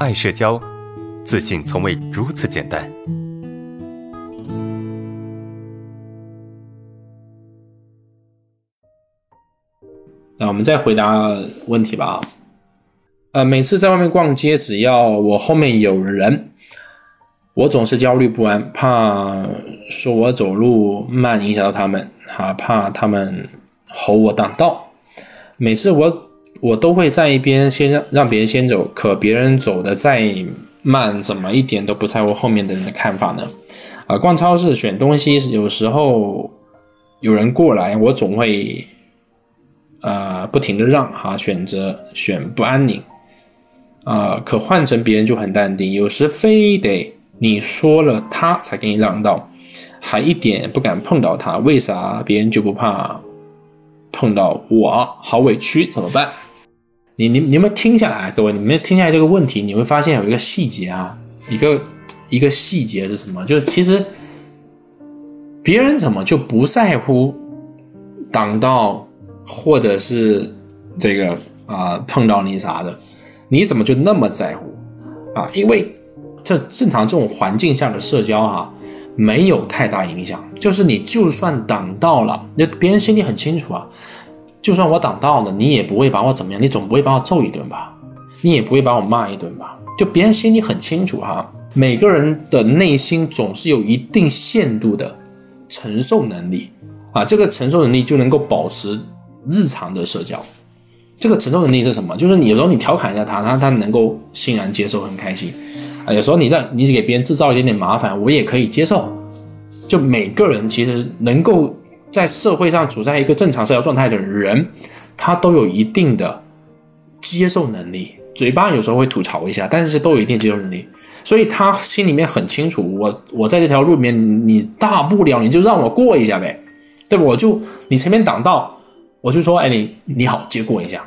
爱社交，自信从未如此简单。那我们再回答问题吧。呃，每次在外面逛街，只要我后面有人，我总是焦虑不安，怕说我走路慢影响到他们，哈，怕他们吼我挡道。每次我我都会在一边先让让别人先走，可别人走的再慢，怎么一点都不在乎后面的人的看法呢？啊，逛超市选东西，有时候有人过来，我总会呃不停的让哈，选择选不安宁。啊，可换成别人就很淡定，有时非得你说了他才给你让道，还一点不敢碰到他，为啥别人就不怕碰到我？好委屈，怎么办？你你你们听下来，各位，你们听下来这个问题，你会发现有一个细节啊，一个一个细节是什么？就是其实别人怎么就不在乎挡到，或者是这个啊碰到你啥的？你怎么就那么在乎啊？因为这正常这种环境下的社交哈，没有太大影响。就是你就算挡到了，那别人心里很清楚啊。就算我挡道了，你也不会把我怎么样，你总不会把我揍一顿吧？你也不会把我骂一顿吧？就别人心里很清楚哈。每个人的内心总是有一定限度的承受能力啊，这个承受能力就能够保持日常的社交。这个承受能力是什么？就是你有时候你调侃一下他，他他能够欣然接受，很开心啊。有时候你在你给别人制造一点点麻烦，我也可以接受。就每个人其实能够在社会上处在一个正常社交状态的人，他都有一定的接受能力。嘴巴有时候会吐槽一下，但是都有一定接受能力。所以他心里面很清楚，我我在这条路里面，你大不了你就让我过一下呗，对吧？我就你前面挡道，我就说，哎，你你好，接过一下。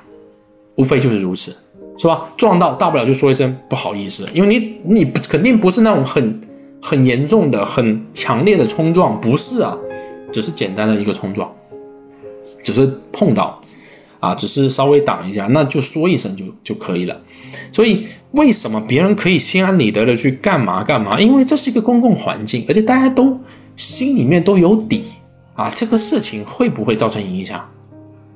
无非就是如此，是吧？撞到大不了就说一声不好意思，因为你你肯定不是那种很很严重的、很强烈的冲撞，不是啊，只是简单的一个冲撞，只是碰到，啊，只是稍微挡一下，那就说一声就就可以了。所以为什么别人可以心安理得的去干嘛干嘛？因为这是一个公共环境，而且大家都心里面都有底啊，这个事情会不会造成影响？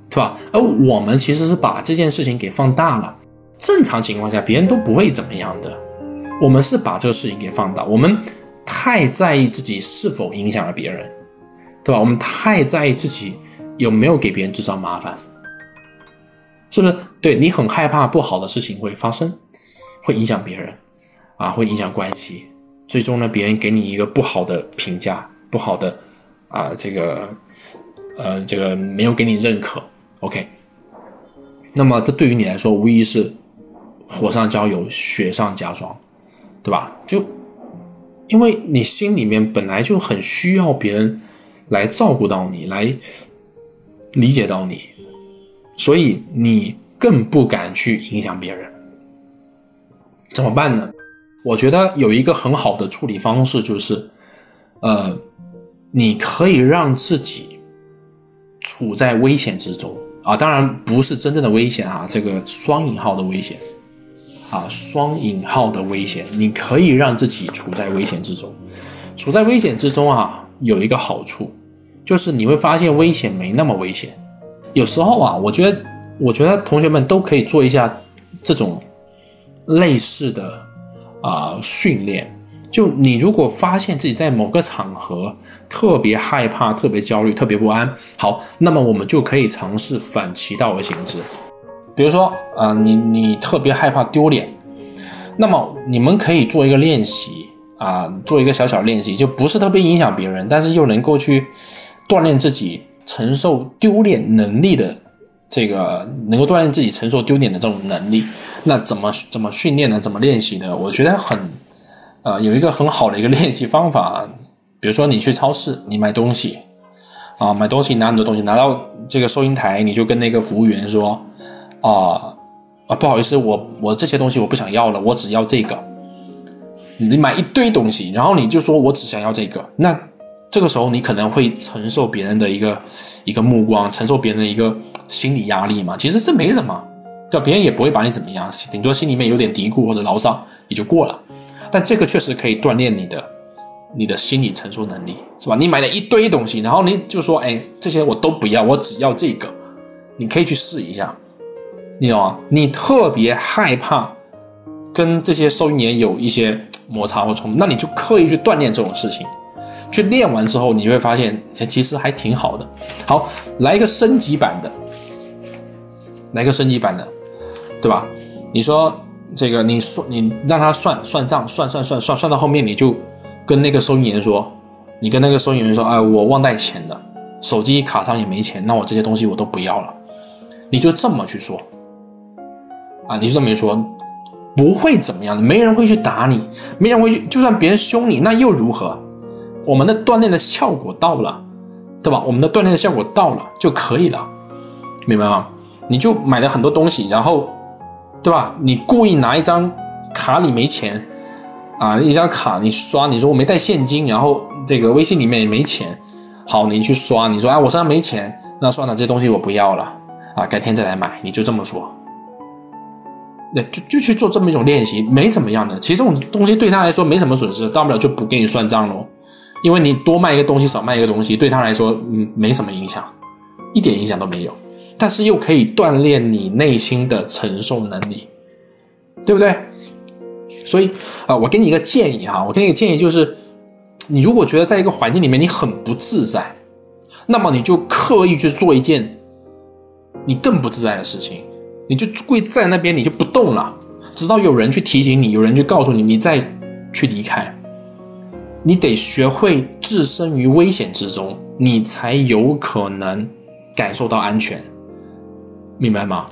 对吧？而我们其实是把这件事情给放大了。正常情况下，别人都不会怎么样的。我们是把这个事情给放大，我们太在意自己是否影响了别人，对吧？我们太在意自己有没有给别人制造麻烦，是不是？对你很害怕不好的事情会发生，会影响别人啊，会影响关系。最终呢，别人给你一个不好的评价，不好的啊，这个呃，这个没有给你认可。OK，那么这对于你来说无疑是火上浇油、雪上加霜，对吧？就因为你心里面本来就很需要别人来照顾到你，来理解到你，所以你更不敢去影响别人。怎么办呢？我觉得有一个很好的处理方式，就是呃，你可以让自己处在危险之中。啊，当然不是真正的危险啊，这个双引号的危险，啊，双引号的危险，你可以让自己处在危险之中，处在危险之中啊，有一个好处，就是你会发现危险没那么危险。有时候啊，我觉得，我觉得同学们都可以做一下这种类似的啊训练。就你如果发现自己在某个场合特别害怕、特别焦虑、特别不安，好，那么我们就可以尝试反其道而行之。比如说，啊，你你特别害怕丢脸，那么你们可以做一个练习啊，做一个小小练习，就不是特别影响别人，但是又能够去锻炼自己承受丢脸能力的这个，能够锻炼自己承受丢脸的这种能力。那怎么怎么训练呢？怎么练习呢？我觉得很。啊，有一个很好的一个练习方法，比如说你去超市，你买东西，啊，买东西拿很多东西，拿到这个收银台，你就跟那个服务员说，啊啊，不好意思，我我这些东西我不想要了，我只要这个。你买一堆东西，然后你就说我只想要这个，那这个时候你可能会承受别人的一个一个目光，承受别人的一个心理压力嘛？其实这没什么，叫别人也不会把你怎么样，顶多心里面有点嘀咕或者牢骚也就过了。但这个确实可以锻炼你的你的心理承受能力，是吧？你买了一堆东西，然后你就说，哎，这些我都不要，我只要这个。你可以去试一下，你懂吗？你特别害怕跟这些收银员有一些摩擦或冲突，那你就刻意去锻炼这种事情。去练完之后，你就会发现，其实还挺好的。好，来一个升级版的，来个升级版的，对吧？你说这个，你说，你让他算算账，算算算算算到后面，你就跟那个收银员说，你跟那个收银员说，哎，我忘带钱了，手机卡上也没钱，那我这些东西我都不要了。你就这么去说，啊，你就这么一说，不会怎么样的，没人会去打你，没人会去，就算别人凶你，那又如何？我们的锻炼的效果到了，对吧？我们的锻炼的效果到了就可以了，明白吗？你就买了很多东西，然后，对吧？你故意拿一张卡里没钱，啊，一张卡你刷，你说我没带现金，然后这个微信里面也没钱，好，你去刷，你说啊，我身上没钱，那算了，这东西我不要了，啊，改天再来买，你就这么说，那就就去做这么一种练习，没怎么样的，其实这种东西对他来说没什么损失，大不了就不给你算账喽。因为你多卖一个东西，少卖一个东西，对他来说，嗯，没什么影响，一点影响都没有。但是又可以锻炼你内心的承受能力，对不对？所以啊，我给你一个建议哈，我给你个建议就是，你如果觉得在一个环境里面你很不自在，那么你就刻意去做一件你更不自在的事情，你就跪在那边，你就不动了，直到有人去提醒你，有人去告诉你，你再去离开。你得学会置身于危险之中，你才有可能感受到安全，明白吗？